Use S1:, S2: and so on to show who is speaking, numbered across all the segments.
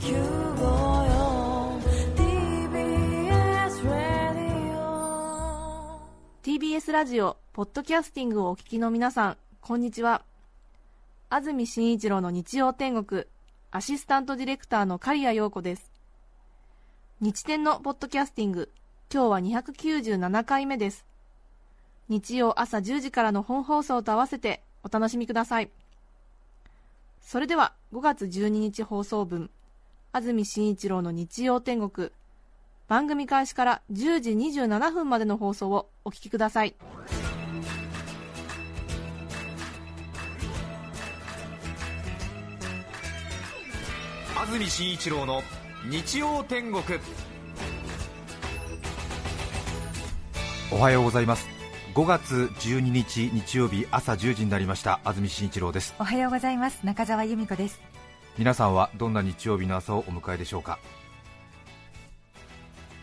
S1: TBS ラディオ
S2: TBS ラジオポッドキャスティングをお聞きの皆さんこんにちは。安住紳一郎の日曜天国アシスタントディレクターの刈谷陽子です。日天のポッドキャスティング今日は297回目です。日曜朝10時からの本放送と合わせてお楽しみください。それでは5月12日放送分。安住紳一郎の日曜天国。番組開始から10時27分までの放送をお聞きください。
S3: 安住紳一郎の日曜天国。おはようございます。5月12日日曜日朝10時になりました。安住紳一郎です。
S4: おはようございます。中澤由美子です
S3: 皆さんはどんな日曜日の朝をお迎えでしょうか？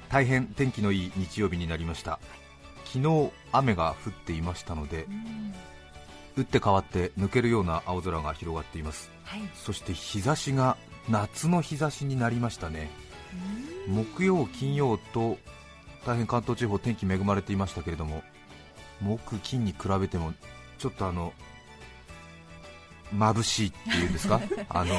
S3: 大変天気のいい日曜日になりました。昨日雨が降っていましたので打って変わって抜けるような青空が広がっています。
S4: はい。
S3: そして日差しが夏の日差しになりましたね。木曜、金曜と大変関東地方天気恵まれていましたけれども木、金に比べてもちょっとあの眩しいっていうんですか？あの、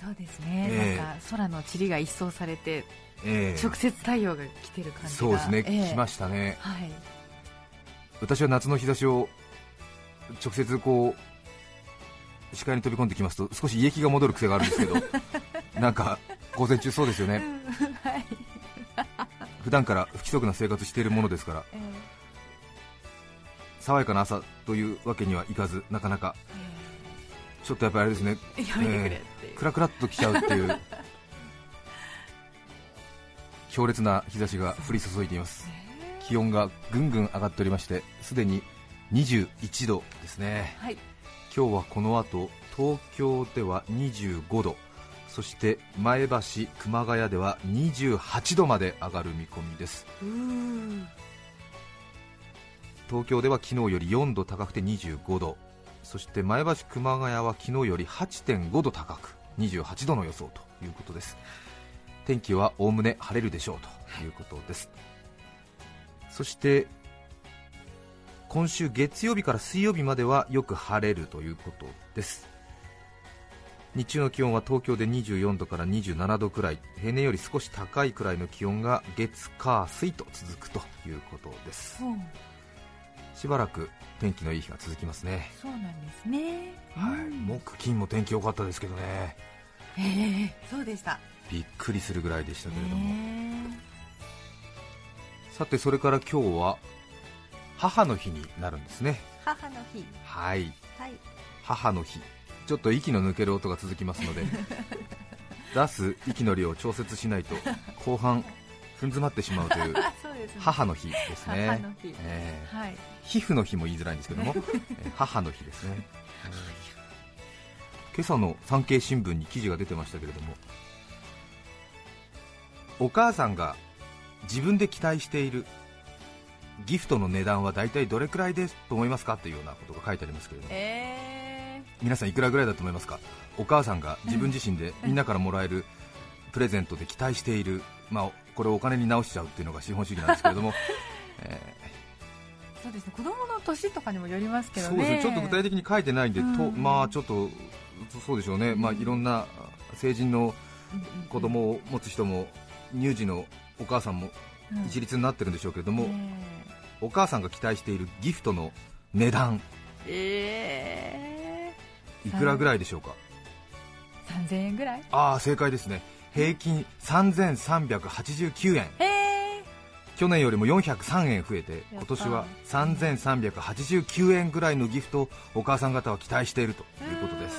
S4: そうですね、
S3: ええ。
S4: なんか空の塵が一掃されて
S3: ええ。
S4: 直接太陽が来てる感じが。
S3: そうですね、
S4: ええ。
S3: 来ましたね。
S4: はい。
S3: 私は夏の日差しを直接こう視界に飛び込んできますと少し胃液が戻る癖があるんですけど なんか午前中そうですよね。
S4: はい、
S3: 普段から不規則な生活しているものですから
S4: え。
S3: 爽やかな朝というわけにはいかずなかなかちょっとやっぱりあれですね。
S4: え
S3: クラクラっときちゃうっていう。強烈な日差しが降り注いでいます。気温がぐんぐん上がっておりましてすでに21度ですね。
S4: はい。
S3: 今日はこの後東京では25度。そして前橋、熊谷では28度まで上がる見込みです。東京では昨日より4度高くて25度そして前橋、熊谷は昨日より8.5度高く28度の予想ということです。天気はおおむね晴れるでしょうということです。そして今週月曜日から水曜日まではよく晴れるということです。日中の気温は東京で24度から27度くらい平年より少し高いくらいの気温が月火水と続くということです。
S4: そう
S3: しばらく天気のいい日が続きますね、
S4: そうなんですね。
S3: はい、
S4: うん。
S3: 木金も天気良かったですけどね。
S4: ええそうでした。
S3: びっくりするぐらいでしたけれども、
S4: ね
S3: さてそれから今日は母の日になるんですね。
S4: 母の日。
S3: はい。
S4: はい。
S3: 母の日。ちょっと息の抜ける音が続きますので 出す息の量を調節しないと後半踏ん詰まってしまうという 母の日ですね。ええ
S4: はい。
S3: 皮膚の日も言いづらいんですけども、えー母の日ですね、えー今朝の産経新聞に記事が出てましたけれどもお母さんが自分で期待しているギフトの値段は大体どれくらいですと思いますかというようなことが書いてありますけれども。
S4: え
S3: 皆さんいくらぐらいだと思いますか？お母さんが自分自身でみんなからもらえるプレゼントで期待している、まあ、これをお金に直しちゃうっていうのが資本主義なんですけれども、えー。
S4: ーそうですね。子供の年とかにもよりますけどね。
S3: そうです。ねちょっと具体的に書いてないんで、
S4: うん。
S3: とまあちょっとそそうでしょうね、まあ、いろんな成人の子供を持つ人も乳児のお母さんも
S4: うん
S3: 一律になってるんでしょうけれども、
S4: え
S3: お母さんが期待しているギフトの値段
S4: え
S3: いくらぐらいでしょうか、
S4: ー、3000円ぐらい？
S3: ああ正解ですね平均3389円
S4: え
S3: 去年よりも403円増えて今年は3389円ぐらいのギフトをお母さん方は期待していると
S4: ー、
S3: いうことです。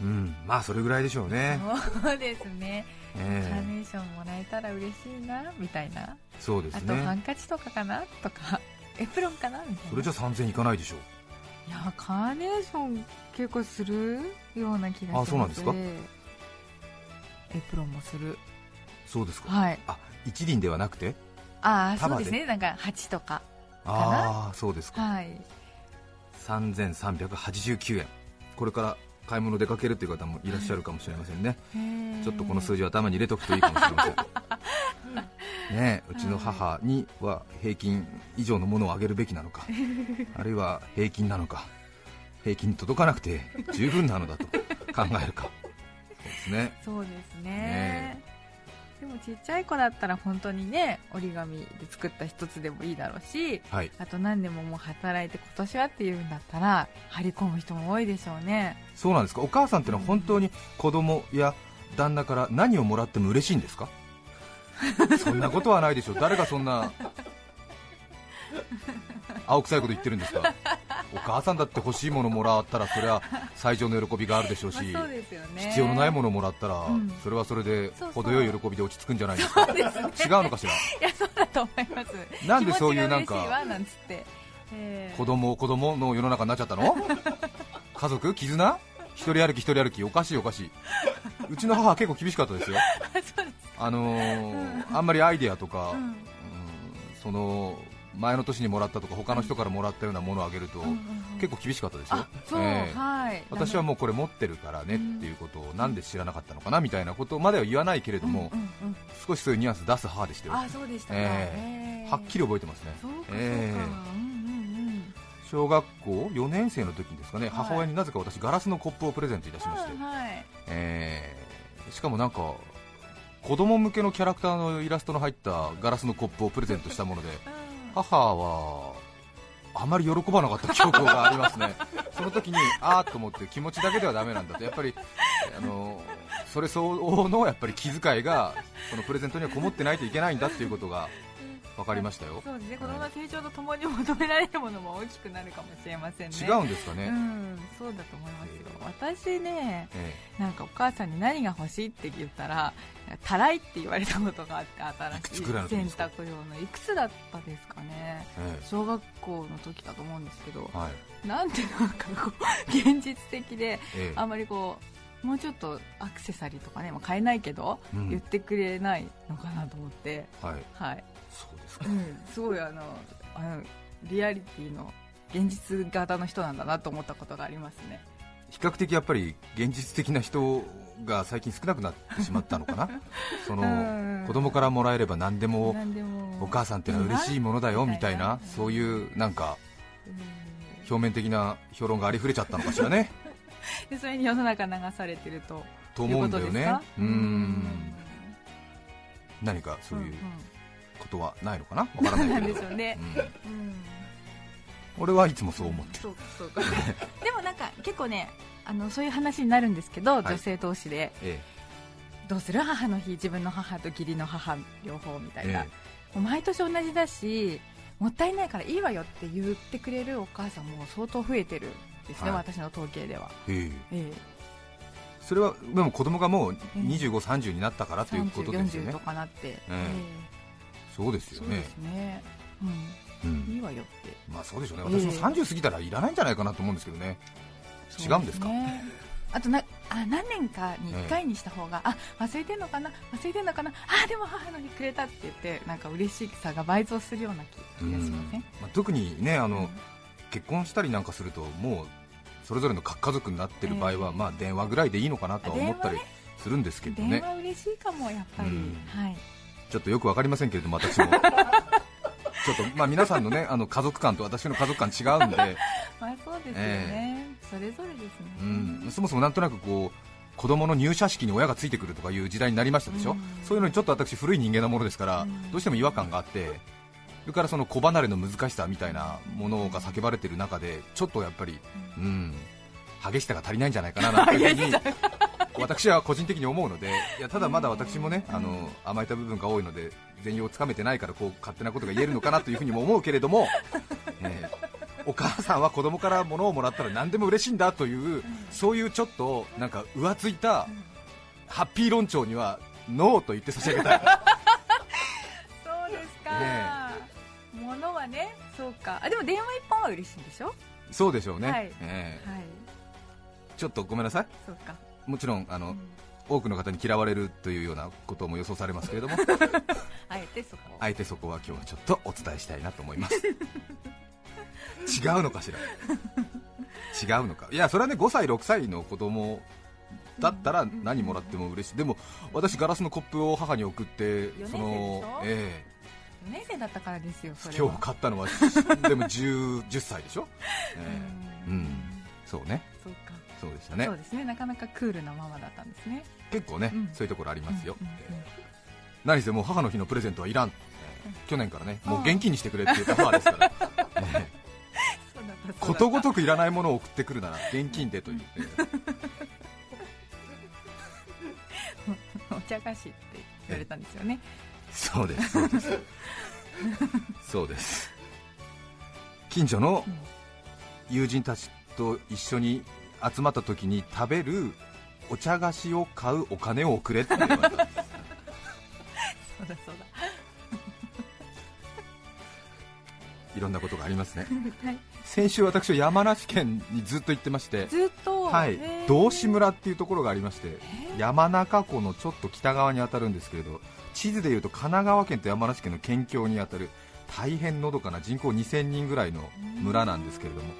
S4: うん
S3: まあそれぐらいでしょうね、
S4: そうですね、
S3: ええ。
S4: カーネーションもらえたら嬉しいなみたいな、
S3: そうです
S4: あとハ
S3: ね
S4: ンカチとかかな？とか。エプロンかな？みたいな。
S3: それじゃ3000いかないでしょう。
S4: いやカーネーション結構するような気がします。
S3: あそうなんですか？
S4: エプロンもする。
S3: そうですか、
S4: はい。
S3: あ一輪ではなくて？
S4: ああそうですね。なんか8とか
S3: ああそうですか。
S4: はい。
S3: 3389円。これから買い物出かけるという方もいらっしゃるかもしれませんね、
S4: へ
S3: ちょっとこの数字を頭に入れておくといいかもしれませんねえ うちの母には平均以上のものをあげるべきなのか。あるいは平均なのか。平均に届かなくて十分なのだと考えるかですね。
S4: そうですね。
S3: ね。
S4: でもちっちゃい子だったら本当にね折り紙で作った一つでもいいだろうし
S3: はい。
S4: あと何年ももう働いて今年はっていうんだったら張り込む人も多いでしょうね。
S3: そうなんですか？お母さんってのは本当に子供や旦那から何をもらっても嬉しいんですか？そんなことはないでしょう。誰がそんな青臭いこと言ってるんですか？お母さんだって欲しいものもらったらそれは最上の喜びがあるでしょうし、必要のないものをもらったら、
S4: ん。
S3: それはそれで程よい喜びで落ち着くんじゃないですか。違うのかしら？
S4: いやそうだと思います。
S3: なんでそういうなんか子供子供の世の中になっちゃったの？家族？絆？一人歩き一人歩き。おかしいおかしい。うちの母は結構厳しかったですよ。あのーあんまりアイデアとか、
S4: うん。
S3: うんその前の年にもらったとか他の人からもらったようなものをあげると、結構厳しかったですよ。ええ。
S4: はい。
S3: 私はもうこれ持ってるからねっていうことをなんで知らなかったのかなみたいなことまでは言わないけれども、少しそういうニュアンス出す母でしたよ
S4: あそうでしたか、
S3: え
S4: え。ー
S3: はっきり覚えてますね。小学校4年生の時にですかね、
S4: はい。
S3: 母親になぜか私ガラスのコップをプレゼントいたしまして、
S4: うんはい。
S3: えーしかもなんか子供向けのキャラクターのイラストの入ったガラスのコップをプレゼントしたもので 母はあまり喜ばなかった記憶がありますね。その時にああと思って気持ちだけではだめなんだと。やっぱりあのそれ相応のやっぱり気遣いがこのプレゼントにはこもってないといけないんだということが分かりましたよ。
S4: そうですね。子供の成長とともに求められるものも大きくなるかもしれませんね。
S3: 違うんですかね、
S4: うんそうだと思いますよ。私ね
S3: え
S4: なんかお母さんに何が欲しいって言ったらたらいって言われたことがあって新しい洗濯用のいくつだったですかね。
S3: ええ。
S4: 小学校の時だと思うんですけど
S3: えはい。
S4: なんてなんかこう 現実的で
S3: ええ。
S4: あんまりこうもうちょっとアクセサリーとかね、まあ、買えないけど、
S3: うん
S4: 言ってくれないのかなと思って
S3: はい
S4: はい、
S3: ですか？
S4: うん、すごいあのあのリアリティの現実型の人なんだなと思ったことがありますね。
S3: 比較的やっぱり現実的な人が最近少なくなってしまったのかな？そ
S4: うん。
S3: の子供からもらえれば何でも
S4: 何でも。
S3: お母さんってのは嬉しいものだよみたいな
S4: うん
S3: そういうなんか
S4: うん。
S3: 表面的な評論がありふれちゃったのかしらね。
S4: でそれに世の中流されてると
S3: と思うんだよね。
S4: いう
S3: ん。何かそういうことはないのかな？わからないけれど。
S4: なんでしょうね。
S3: うん。
S4: うん。
S3: 俺はいつもそう思ってる。
S4: でもなんか結構ねあのそういう話になるんですけど、
S3: い。
S4: 女性同士で。
S3: え
S4: どうする？母の日自分の母と義理の母両方みたいな、
S3: え
S4: もう毎年同じだしもったいないからいいわよって言ってくれるお母さんも相当増えてるんですね、
S3: はい。
S4: 私の統計では、
S3: ええ。え
S4: え。
S3: それはでも子供がもう
S4: え
S3: 25、30になったから
S4: え
S3: ということですよ
S4: 30、40
S3: ね
S4: とかなって、
S3: えそうですよね。
S4: そうですね、
S3: う
S4: うん、い
S3: ん
S4: いわよって。
S3: まあそうでしょうね。
S4: ええ。
S3: 私も30過ぎたらいらないんじゃないかなと思うんですけどね。違うんですか？
S4: あとなあ何年かに1回にした方が、あ忘れてんのかな？忘れてんのかな？あでも母の日くれたって言ってなんか嬉しさが倍増するような気がしません、
S3: まあ、特にねあの、
S4: うん。
S3: 結婚したりなんかするともうそれぞれの核家族になってる場合は、
S4: ええ。
S3: まあ、電話ぐらいでいいのかなとは思ったり
S4: 電
S3: するんですけど
S4: 電
S3: ね
S4: 話嬉しいかもやっぱり、
S3: うん。
S4: はい
S3: ちょっとよくわかりませんけれども私も。ちょっとまあ皆さんのねあの家族観と私の家族観違うんで、
S4: まあそうですよね、それぞれですね、
S3: うん、そもそもなんとなくこう子供の入社式に親がついてくるとかいう時代になりましたでしょ、
S4: うん。
S3: そういうのにちょっと私古い人間なものですから、
S4: うん。
S3: どうしても違和感があってそれからその子離れの難しさみたいなものが叫ばれてる中でちょっとやっぱり、うん、激しさが足りないんじゃないかななんていうふうに私は個人的に思うのでいやただまだ私もねあの甘えた部分が多いので全容をつかめてないからこう勝手なことが言えるのかなというふうにも思うけれども、えーお母さんは子供から物をもらったら何でも嬉しいんだというそういうちょっとなんか浮ついたハッピー論調にはノーと言って差し上げたい。
S4: そうですか、
S3: ね
S4: ものはねそうか。あでも電話一本は嬉しいんでしょ？
S3: そうでしょうね、
S4: はい。
S3: えー。
S4: はい。
S3: ちょっとごめんなさい。
S4: そうか、
S3: もちろんあの、
S4: うん。
S3: 多くの方に嫌われるというようなことも予想されますけれども。
S4: あえてそこを。
S3: あえてそこは今日はちょっとお伝えしたいなと思います。違うのかしら？違うのか？いやそれはね5歳6歳の子供だったら何もらっても嬉しい。でも私ガラスのコップを母に送ってそのえ
S4: 4年生だったからですよ
S3: 今日買ったのは。でも 10, 10歳でしょ、ええ。うん。そうね
S4: そうか
S3: そうでしたね。
S4: そうですね。なかなかクールなママだったんですね。
S3: 結構ね、
S4: うん。
S3: そういうところありますよ、
S4: うんうんうん。
S3: ええ何せもう母の日のプレゼントはいらん、ええ去年からねもう現金にしてくれって言った母ですから、ええ
S4: そうだったそうだった。
S3: ことごとくいらないものを送ってくるなら現金でという、え
S4: お茶菓子って言われたんですよね。
S3: えそうですそうです。そうです。近所の友人たちと一緒に集まった時に食べるお茶菓子を買うお金をくれって言われた
S4: そうだそう
S3: いろんなことがありますね。
S4: だはい。
S3: 先週私は山梨県にずっと行ってまして
S4: ずっと？
S3: はい。道志村っていうところがありまして山中湖のちょっと北側に当たるんですけれど地図でいうと神奈川県と山梨県の県境に当たる大変のどかな人口2000人ぐらいの村なんですけれども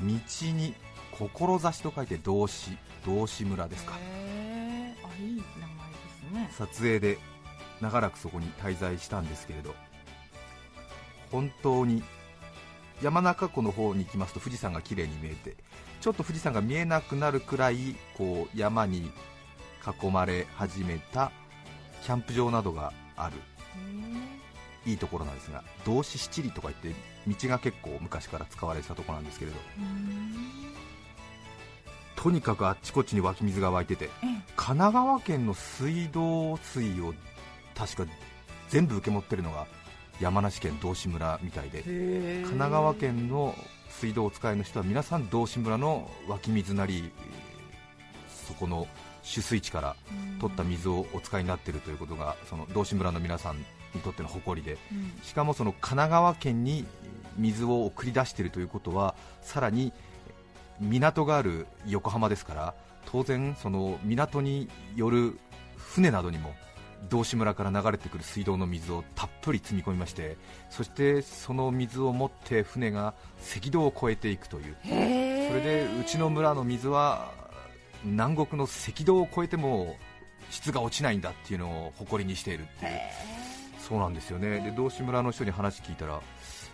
S3: 道に志と書いて道志道志村ですか。
S4: あいい名前ですね。
S3: 撮影で長らくそこに滞在したんですけれど本当に山中湖の方に行きますと富士山が綺麗に見えてちょっと富士山が見えなくなるくらいこう山に囲まれ始めたキャンプ場などがある。
S4: へ
S3: いいところなんですが道志七里とか言って道が結構昔から使われてたところなんですけれどとにかくあっちこっちに湧き水が湧いてて
S4: え
S3: 神奈川県の水道水を確か全部受け持ってるのが山梨県道志村みたいで
S4: え。
S3: 神奈川県の水道をお使いの人は皆さん道志村の湧き水なりえーそこの取水池から取った水をお使いになっているということがその道志村の皆さんにとっての誇りで
S4: うん。
S3: しかもその神奈川県に水を送り出しているということはさらに港がある横浜ですから当然その港による船などにも道志村から流れてくる水道の水をたっぷり積み込みましてそしてその水を持って船が赤道を越えていくという。それでうちの村の水は南国の赤道を越えても質が落ちないんだっていうのを誇りにしているっていう。そうなんですよね。で道志村の人に話聞いたら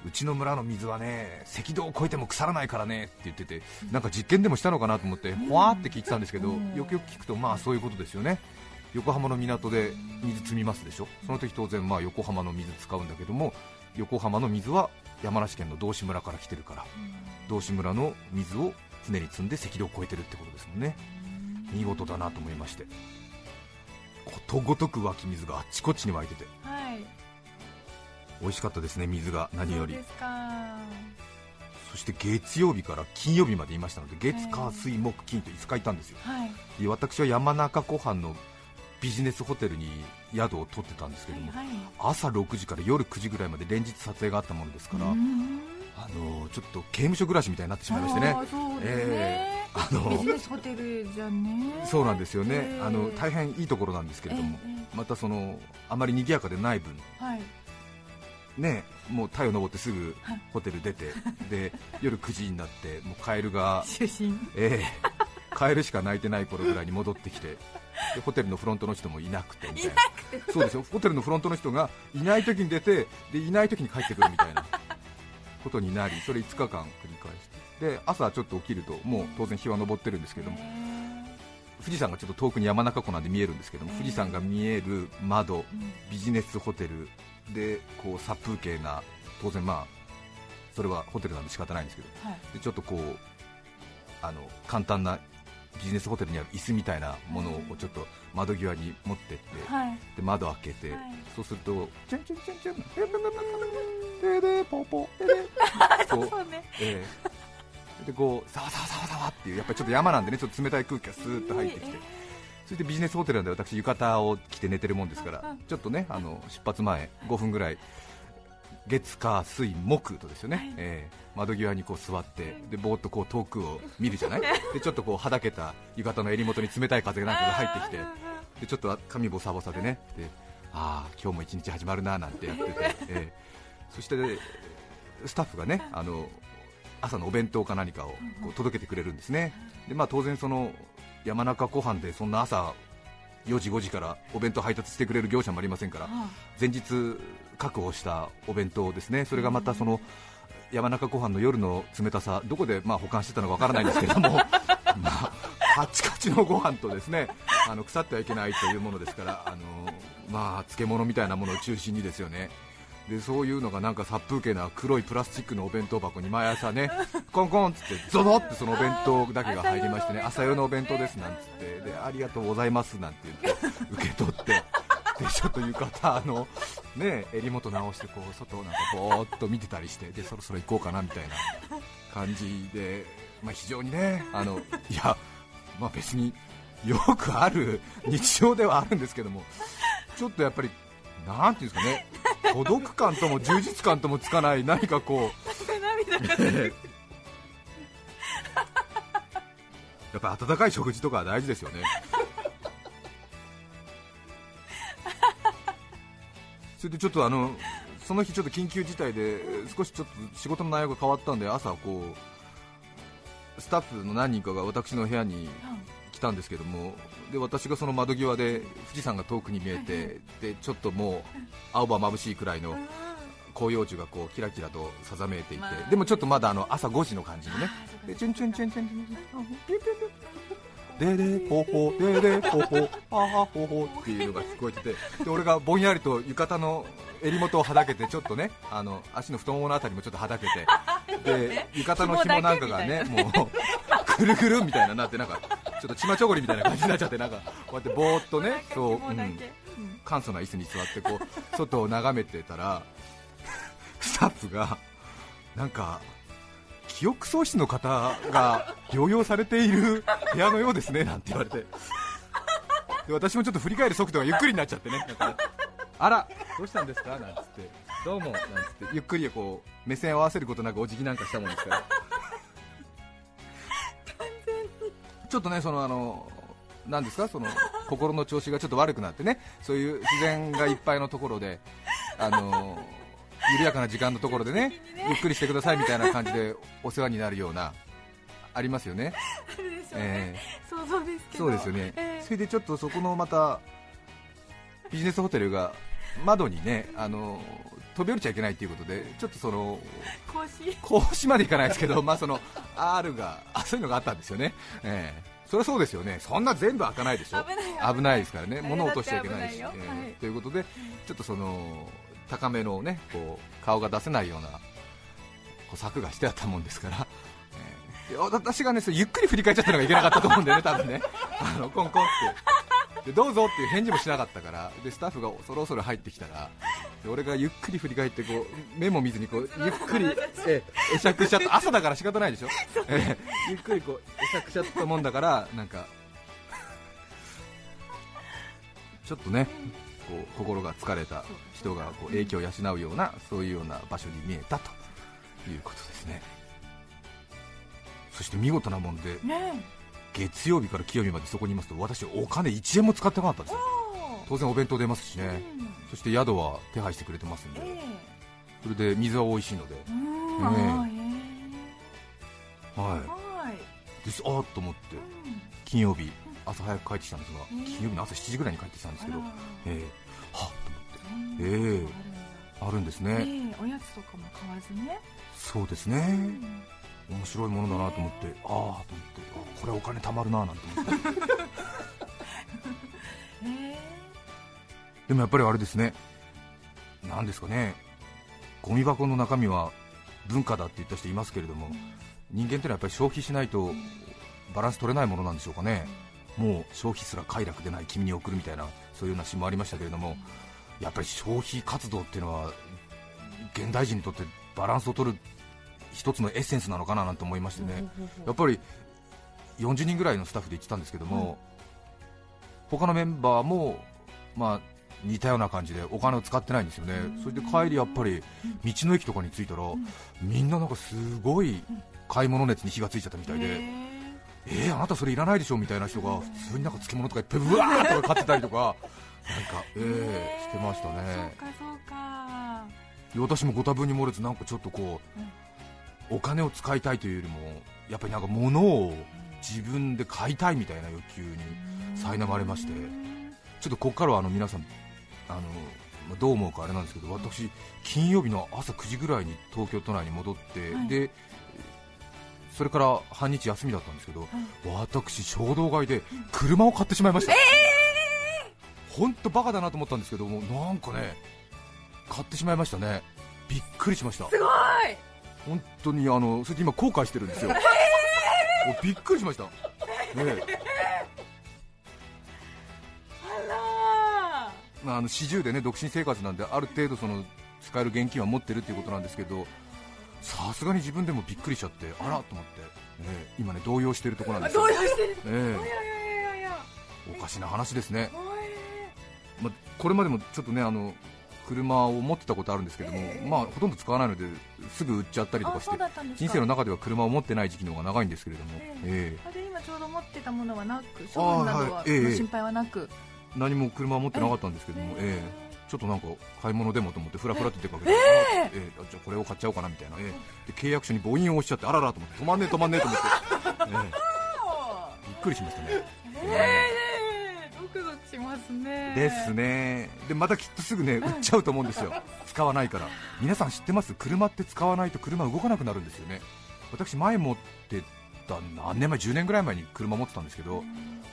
S3: うちの村の水はね赤道を越えても腐らないからねって言っててなんか実験でもしたのかなと思ってほわーって聞いてたんですけど
S4: うん。
S3: よくよく聞くとまあそういうことですよね。横浜の港で水積みますでしょ？その時当然まあ横浜の水使うんだけども横浜の水は山梨県の道志村から来てるから道志村の水を船に積んで赤道を越えてるってことですもんね。見事だなと思いまして。ことごとく湧き水があっちこっちに湧いてて。
S4: はい
S3: 美味しかったですね水が何より。
S4: そ
S3: して月曜日から金曜日までいましたので月
S4: え
S3: 火
S4: え
S3: 水木金と5日いたんですよ。
S4: はい。
S3: で私は山中湖畔のビジネスホテルに宿を取ってたんですけども、
S4: はいはい。
S3: 朝6時から夜9時ぐらいまで連日撮影があったものですから、
S4: うん。
S3: あのちょっと刑務所暮らしみたいになってしまいましてね。
S4: そうですね、
S3: えあの
S4: ビジネスホテルじゃね。
S3: そうなんですよね、
S4: ええ。
S3: あの大変いいところなんですけれども、
S4: ええ。
S3: またそのあまり賑やかでない分、
S4: はい
S3: ね、もう太陽昇ってすぐ
S4: はい。
S3: ホテル出て、で夜9時になって、もうカエルが、ええ。カエルしか泣いてない頃ぐらいに戻ってきて、でホテルのフロントの人もいなくてみたいな、そうですよ。ホテルのフロントの人がいない時に出て、でいない時に帰ってくるみたいな。ことになり、それ5日間繰り返して、で朝ちょっと起きると、もう当然日は昇ってるんですけども、富士山がちょっと遠くに山中湖なんで見えるんですけども、
S4: ええ。
S3: 富士山が見える窓、
S4: うん。
S3: ビジネスホテルでこう殺風景な、当然、まあそれはホテルなんで仕方ないんですけど、
S4: はい。
S3: でちょっとこうあの簡単なビジネスホテルにある椅子みたいなものをちょっと窓際に持ってって、
S4: はい。
S3: で窓開けて、
S4: はい。
S3: そうすると、チュンチュンチュンチュン、えー、ででポポででこう
S4: そうね
S3: ええでこう、さわさわさわさわっていう、やっぱりちょっと山なんでね、ちょっと冷たい空気がスーッと入ってきて、それでビジネスホテルなんで私、浴衣を着て寝てるもんですからちょっとね、あの出発前、5分ぐらい、月、火、水、木とですよね、
S4: はい。
S3: ええ。窓際にこう座って、でぼーっとこう遠くを見るじゃない、でちょっとこうはだけた浴衣の襟元に冷たい風なんかが入ってきて、でちょっと髪ボサボサでね、でああ、今日も一日始まるななんてやってて、ええ。そして、スタッフがねあの朝のお弁当か何かをこう届けてくれるんですね、でまあ、当然、その山中湖畔でそんな朝4時、5時からお弁当配達してくれる業者もありませんから、前日確保したお弁当ですね、それがまたその山中湖畔の夜の冷たさ、どこでまあ保管してたのかわからないんですけれども、まあ、カチカチのご飯とですねあの腐ってはいけないというものですから、あのまあ、漬物みたいなものを中心にですよね。でそういうのがなんか殺風景な黒いプラスチックのお弁当箱に毎朝ね、コンコンっつって、ゾゾってそのお弁当だけが入りましてね、朝用のお弁当ですなんつって、でありがとうございますなんて言って受け取って、でちょっと浴衣あの、ね、襟元直してこう外をなんかぼーっと見てたりして、でそろそろ行こうかなみたいな感じで、まあ、非常にね、あのいや、まあ、別によくある日常ではあるんですけども、ちょっとやっぱり、なんていうんですかね、孤独感とも充実感ともつかない、何かこう。やっぱり温かい食事とかは大事ですよね。それでちょっとあのその日、ちょっと緊急事態で少しちょっと仕事の内容が変わったんで朝こうスタッフの何人かが私の部屋に来たんですけどもで私がその窓際で富士山が遠くに見えてでちょっともう青葉眩しいくらいの広葉樹がこうキラキラとさざめいていて、でもちょっとまだあの朝5時の感じのね、でチュンチュンチュンチュンチュンチュンピュピュピュででほほででほほははほほっていうのが聞こえててで俺がぼんやりと浴衣の襟元をはだけてちょっとねあの足の太もものあたりもちょっとはだけてで浴衣の紐なんかがねもうくるくるみたいななってなんかちょっとちまちょごりみたいな感じになっちゃってなんかこうやってぼーっとねそう、うん、簡素な椅子に座ってこう外を眺めてたらスタッフがなんか記憶喪失の方が療養されている部屋のようですねなんて言われて。で私もちょっと振り返る速度がゆっくりになっちゃってね。なんかねあらどうしたんですか？なんつって。どうもなんつって。ゆっくりこう目線を合わせることなくお辞儀なんかしたもんですからちょっとねそのあのなんですか？その心の調子がちょっと悪くなってね。そういう自然がいっぱいのところであの緩やかな時間のところでねゆっくりしてくださいみたいな感じでお世話になるようなありますよね。え
S4: 想像です
S3: ー
S4: けど。
S3: そうですよね、
S4: え。
S3: それでちょっとそこのまたビジネスホテルが窓にねあの飛び降りちゃいけないということでちょっとその
S4: ー、格子
S3: までいかないですけど、まあその R があそういうのがあったんですよね、ええ。それはそうですよね、そんな全部開かないでしょ、
S4: 危ない
S3: ですからね、物を落としちゃいけないし。
S4: いよ。はい。
S3: ええ。ということで、ちょっとその高めのねこう顔が出せないようなこう柵がしてあったもんですから。ええ。で私がねゆっくり振り返っちゃったのがいけなかったと思うんだよね、多分ね、あのコンコンって。でどうぞっていう返事もしなかったから。でスタッフがそろそろ入ってきたらで俺がゆっくり振り返ってこう目も見ずにこうゆっくりええ会釈しちゃった。朝だから仕方ないでしょ、ええゆっくりこう会釈しちゃったもんだからなんかちょっとねこう心が疲れた人がこう影響を養うようなそういうような場所に見えたということですね。そして見事なもんで
S4: ね
S3: 月曜日から金曜日までそこにいますと私お金1円も使ってなかったんですよ当然お弁当出ますしね、
S4: うん。
S3: そして宿は手配してくれてますんで、
S4: え
S3: それで水は美味しいので、は
S4: い。
S3: い、です。あーっと思って。
S4: うん。
S3: 金曜日。朝早く帰ってきたんですが、
S4: うん
S3: 金曜日の朝7時ぐらいに帰ってきたんですけど、えー、はっと思って。あるんですね、
S4: ええおやつとかも買わずね。
S3: そうですね、
S4: うん。
S3: 面白いものだなと思って、ああと思って。あこれお金貯まるななんて思ってでもやっぱりあれですね。なんですかね。ゴミ箱の中身は文化だって言った人いますけれども、人間ってのはやっぱり消費しないとバランス取れないものなんでしょうかね、もう消費すら快楽でない君に送るみたいなそういうような詩もありましたけれども、やっぱり消費活動っていうのは現代人にとってバランスを取る一つのエッセンスなのかななんて思いましてね、やっぱり40人ぐらいのスタッフで行ってたんですけども、他のメンバーも、まあ、似たような感じでお金を使ってないんですよね、それで帰り、やっぱり道の駅とかに着いたら、みんななんかすごい買い物熱に火がついちゃったみたいで、えー、あなたそれいらないでしょみたいな人が普通になんか漬物とかいっぱいうわーっとか買ってたりとか、なんか、えー、してましたね。私もご多分に漏れずなんかちょっとこう、お金を使いたいというよりもやっぱりなんか物を自分で買いたいみたいな欲求に苛まれましてちょっとここからはあの皆さんあのまあどう思うかあれなんですけど私金曜日の朝9時ぐらいに東京都内に戻って、
S4: はい。
S3: でそれから半日休みだったんですけど、私衝動買いで車を買ってしまいました、本当バカだなと思ったんですけどもなんかね買ってしまいましたね。びっくりしました。
S4: すごい！
S3: 本当にあのそれで今後悔してるんですよ、もうびっくりしました、ねまあ、あの40でね独身生活なんである程度その使える現金は持ってるっていうことなんですけどさすがに自分でもびっくりしちゃってあらと思って、今ね動揺してるところなん
S4: ら
S3: ですよ。
S4: 動揺してる。
S3: えおかしな話ですね、まあ、これまでもちょっとねあの車を持ってたことあるんですけども、まあ、ほとんど使わないのですぐ売っちゃったりとかして人生の中では車を持ってない時期の方が長いんですけれども、
S4: え
S3: え。
S4: あで今ちょうど持ってたものはなく処分などは
S3: はい。ええ
S4: の心配はなく、
S3: え何も車は持ってなかったんですけども、
S4: え
S3: え。えちょっとなんか買い物でもと思ってふらふらと出かけて、ええ。あじゃあこれを買っちゃおうかなみたいな、ええ。で契約書に母印を押しちゃってあららと思って止まんねえ止まんねえと思って、ええ。びっくりしましたね、
S4: え。え
S3: ですね。でまたきっとすぐね売っちゃうと思うんですよ。使わないから。皆さん知ってます？車って使わないと車動かなくなるんですよね。私前持ってた何年前？10年ぐらい前に車持ってたんですけど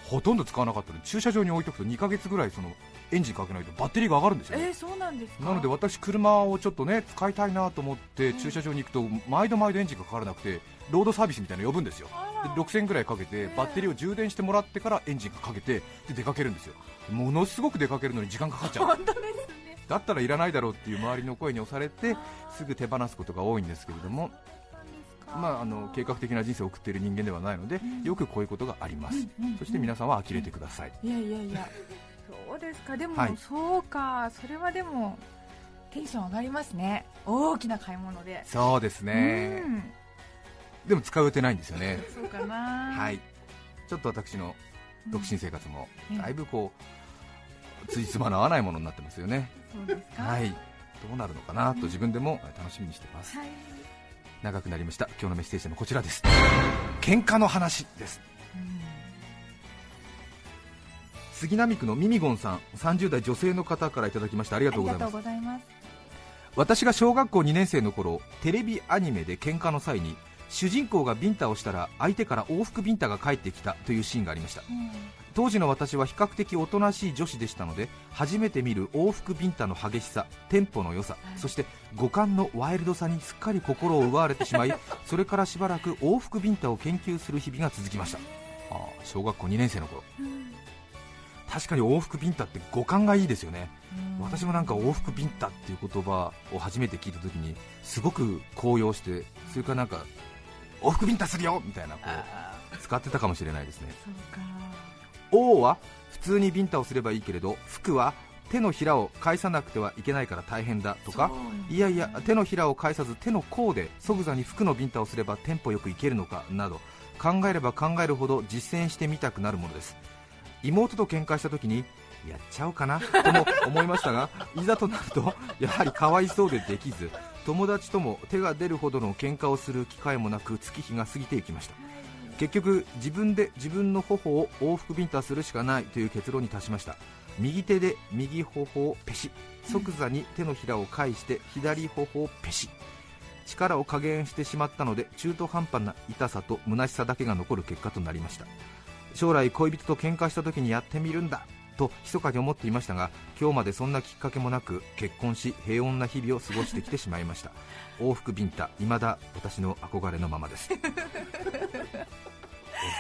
S3: ほとんど使わなかったので駐車場に置いとくと2ヶ月ぐらいそのエンジンかけないとバッテリーが上がるんですよね。
S4: えー、そうなんですか？
S3: なので私、車をちょっとね使いたいなと思って駐車場に行くと毎度毎度エンジンがかからなくてロードサービスみたいなの呼ぶんですよ。で6000円ぐらいかけてバッテリーを充電してもらってからエンジンがかけてで出かけるんですよ。ものすごく出かけるのに時間かかっちゃう。
S4: 本当ですね。
S3: だったらいらないだろうっていう周りの声に押されてすぐ手放すことが多いんですけれども、まあ、あの計画的な人生を送っている人間ではないのでよくこういうことがあります。そして皆さんは呆れてください。
S4: いやいやいやそうですか。でも、
S3: はい。
S4: そうか。それはでもテンション上がりますね。大きな買い物で。
S3: そうですね。
S4: うん。
S3: でも使う予定ないんですよね。
S4: そうかな。
S3: はい。ちょっと私の独身生活も
S4: うん
S3: だいぶこうつじつまの合わないものになってますよね。
S4: そうですか。
S3: はい。どうなるのかなと自分でも楽しみにしてます。
S4: はい
S3: 長くなりました。今日のメッセージテーマこちらです。喧嘩の話です。杉並区のミミゴンさん30代女性の方からいただきました。ありがとうございます。
S4: ございます。
S3: 私が小学校2年生の頃テレビアニメで喧嘩の際に主人公がビンタをしたら相手から往復ビンタが返ってきたというシーンがありました。当時の私は比較的おとなしい女子でしたので初めて見る往復ビンタの激しさテンポの良さ、そして五感のワイルドさにすっかり心を奪われてしまい それからしばらく往復ビンタを研究する日々が続きました。ああ小学校2年生の頃。確かに往復ビンタって五感がいいですよね。私もなんか往復ビンタっていう言葉を初めて聞いた時にすごく高揚してそれからなんか往復ビンタするよみたいなこう使ってたかもしれないですね。王は普通にビンタをすればいいけれど服は手のひらを返さなくてはいけないから大変だとかいやいや手のひらを返さず手の甲で即座に服のビンタをすればテンポよくいけるのかなど考えれば考えるほど実践してみたくなるものです。妹と喧嘩した時にやっちゃおうかなとも思いましたがいざとなるとやはりかわいそうでできず友達とも手が出るほどの喧嘩をする機会もなく月日が過ぎていきました。結局自分で自分の頬を往復ビンタするしかないという結論に達しました。右手で右頬をペシ。即座に手のひらを返して左頬をペシ。力を加減してしまったので中途半端な痛さと虚しさだけが残る結果となりました。将来恋人と喧嘩した時にやってみるんだ。と密かに思っていましたが今日までそんなきっかけもなく結婚し平穏な日々を過ごしてきてしまいました。往復ビンタ未だ私の憧れのままです。往復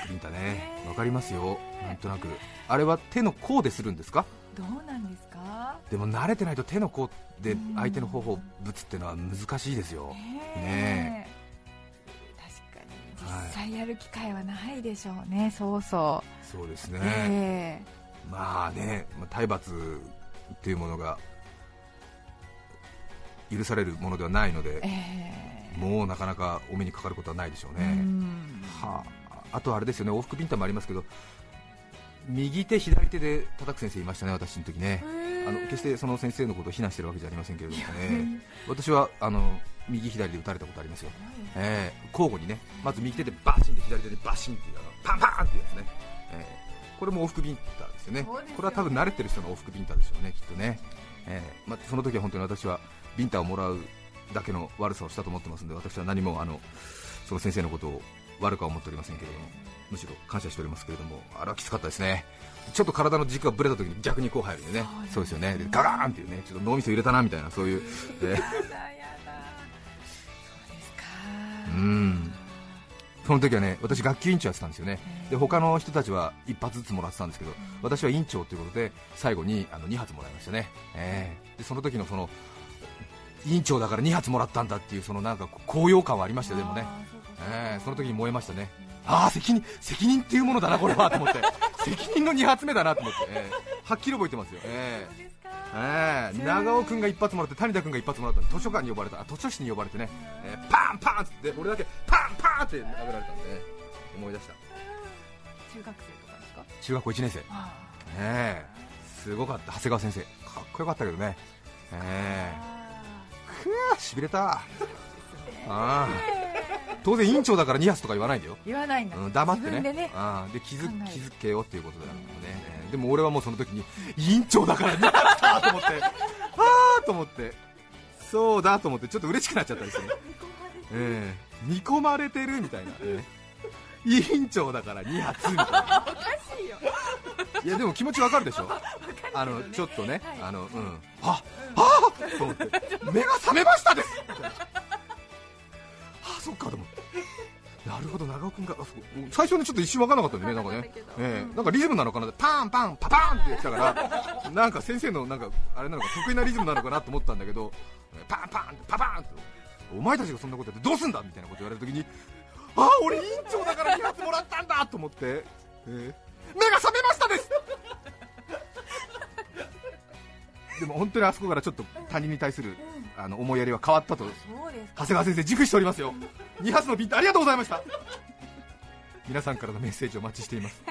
S3: ビンタね。わかりますよ。なんとなく。あれは手の甲でするんですか？
S4: どうなんですか？
S3: でも慣れてないと手の甲で相手の頬をぶつっていうのは難しいですよ。ね
S4: 確かに。実際やる機会はないでしょうね、そうそ
S3: そうです
S4: う、
S3: ね、
S4: え
S3: まあね、まあ体罰っていうものが許されるものではないので
S4: え、え。
S3: もうなかなかお目にかかることはないでしょう
S4: え
S3: ね、
S4: うん。
S3: はあ、あとあれですよね往復ビンタもありますけど右手左手で叩く先生いましたね私の時ね。あの決してその先生のことを非難してるわけじゃありませんけれどもね。私はあの右左で打たれたことありますよ、えー交互にねまず右手でバシンで左手でバシンっていうあのパンパンっていうやつね、えーこれも往復ビンターですよね。
S4: ね。
S3: これは多分慣れてる人の往復ビンターですよねきっとね、えーまあ、その時は本当に私はビンタをもらうだけの悪さをしたと思ってますんで私は何もあのその先生のことを悪くは思っておりませんけれどもむしろ感謝しておりますけれどもあれはきつかったですね。ちょっと体の軸がぶれた時に逆にこう入るんでね。そうですよね。でガガーンっていうねちょっと脳みそ入れたなみたいなそういう、えー
S4: う
S3: んその時はね私学級委員長やってたんですよね。で他の人たちは1発ずつもらってたんですけど私は委員長ということで最後にあの2発もらいましたね、えーでその時のその委員長だから2発もらったんだっていうそのなんか高揚感はありましたよでもね、えーその時に燃えましたね。ああ責任責任っていうものだなこれは。と思って。責任の2発目だなと思って、えーはっきり覚えてますよ、えーえー長尾君が一発もらって谷田君が一発もらった図書館に呼ばれた。あ図書室に呼ばれてね、えーパンパンって俺だけパンパンって殴られたんで、ね、思い出した。
S4: 中学生とかですか？
S3: 中学校1年生、
S4: あ
S3: えーすごかった。長谷川先生。かっこよかったけどね、えー、くわしびれたあー。当然委員長だから2発とか言わないんだよ。
S4: 言わないんだ、
S3: うん、黙ってね。
S4: でね。
S3: あー。で気づ気づけよっていうことだよね、えーでも俺はもうその時に委員長だから2発だと思って。ああと思って。そうだと思ってちょっと嬉しくなっちゃったりしてね。えー見込まれてるみたいな、えー委員長だから2発みたいな。
S4: おかしいよ。
S3: いやでも気持ちわかるでしょ？あのちょっとね、
S4: はい。
S3: あのうん。ああと思って。目が覚めましたです！みたいな。あそっかと思ってなるほど長尾君があそう。最初ねちょっと一瞬わからなかったんでねなんかね、ええ。なんかリズムなのかなパンパンパパンってやってたから なんか先生のなんかあれなのか得意なリズムなのかなと思ったんだけどパンパンパパンってお前たちがそんなことやってどうすんだみたいなこと言われた時にああ俺委員長だから2発もらったんだと思って、ええ。目が覚めましたです。でも本当にあそこからちょっと他人に対するあの思いやりは変わったと長谷川先生自負しておりますよ。2発のビンタありがとうございました。皆さんからのメッセージをお待ちしています。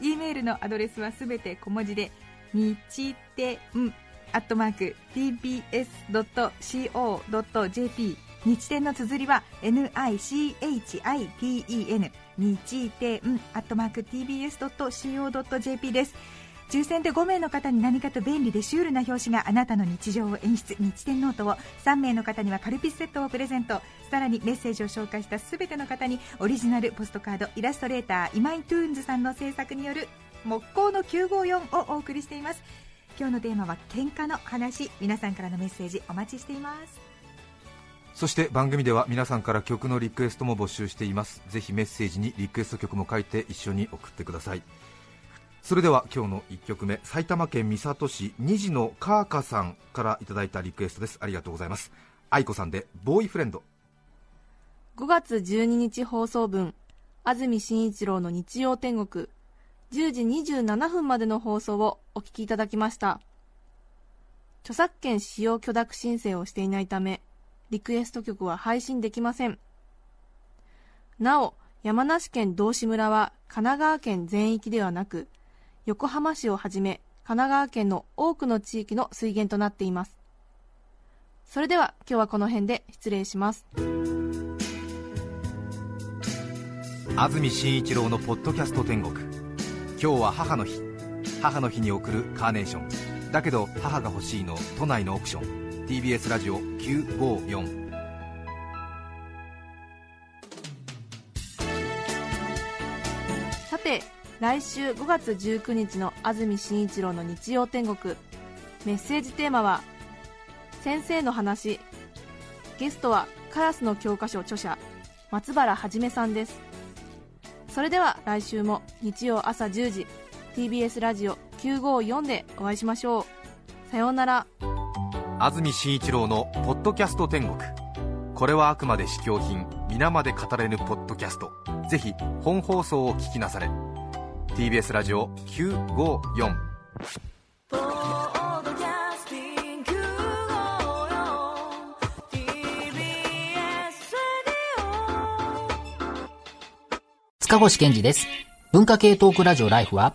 S4: E メールのアドレスはすべて小文字で日天アットマーク tbs.co.jp 日天の綴りは nichiten 日天アットマーク tbs.co.jp です抽選で5名の方に何かと便利でシュールな表紙があなたの日常を演出。日天ノートを3名の方にはカルピスセットをプレゼント。さらにメッセージを紹介したすべての方にオリジナルポストカードイラストレーター今井トゥーンズさんの制作による木工の954をお送りしています。今日のテーマは喧嘩の話。皆さんからのメッセージお待ちしています。
S3: そして番組では皆さんから曲のリクエストも募集しています。ぜひメッセージにリクエスト曲も書いて一緒に送ってください。それでは今日の1曲目埼玉県三郷市虹のカーカさんからいただいたリクエストです。ありがとうございます。愛子さんでボーイフレンド。
S2: 5月12日放送分安住紳一郎の日曜天国。10時27分までの放送をお聞きいただきました。著作権使用許諾申請をしていないためリクエスト曲は配信できません。なお山梨県道志村は神奈川県全域ではなく横浜市をはじめ神奈川県の多くの地域の水源となっています。それでは今日はこの辺で失礼します。
S3: 安住紳一郎のポッドキャスト天国。今日は母の日。母の日に送るカーネーション。だけど母が欲しいの都内のオークション。TBS ラジオ954
S2: さて来週5月19日の安住紳一郎の日曜天国。メッセージテーマは「先生の話」ゲストはカラスの教科書著者松原はじめさんです。それでは来週も日曜朝10時 TBS ラジオ954でお会いしましょう。さようなら。
S3: 安住紳一郎の「ポッドキャスト天国」これはあくまで試供品皆まで語れぬポッドキャスト。ぜひ本放送を聞きなされ。TBS ラジオ954
S5: 塚越健二です。文化系トークラジオライフは、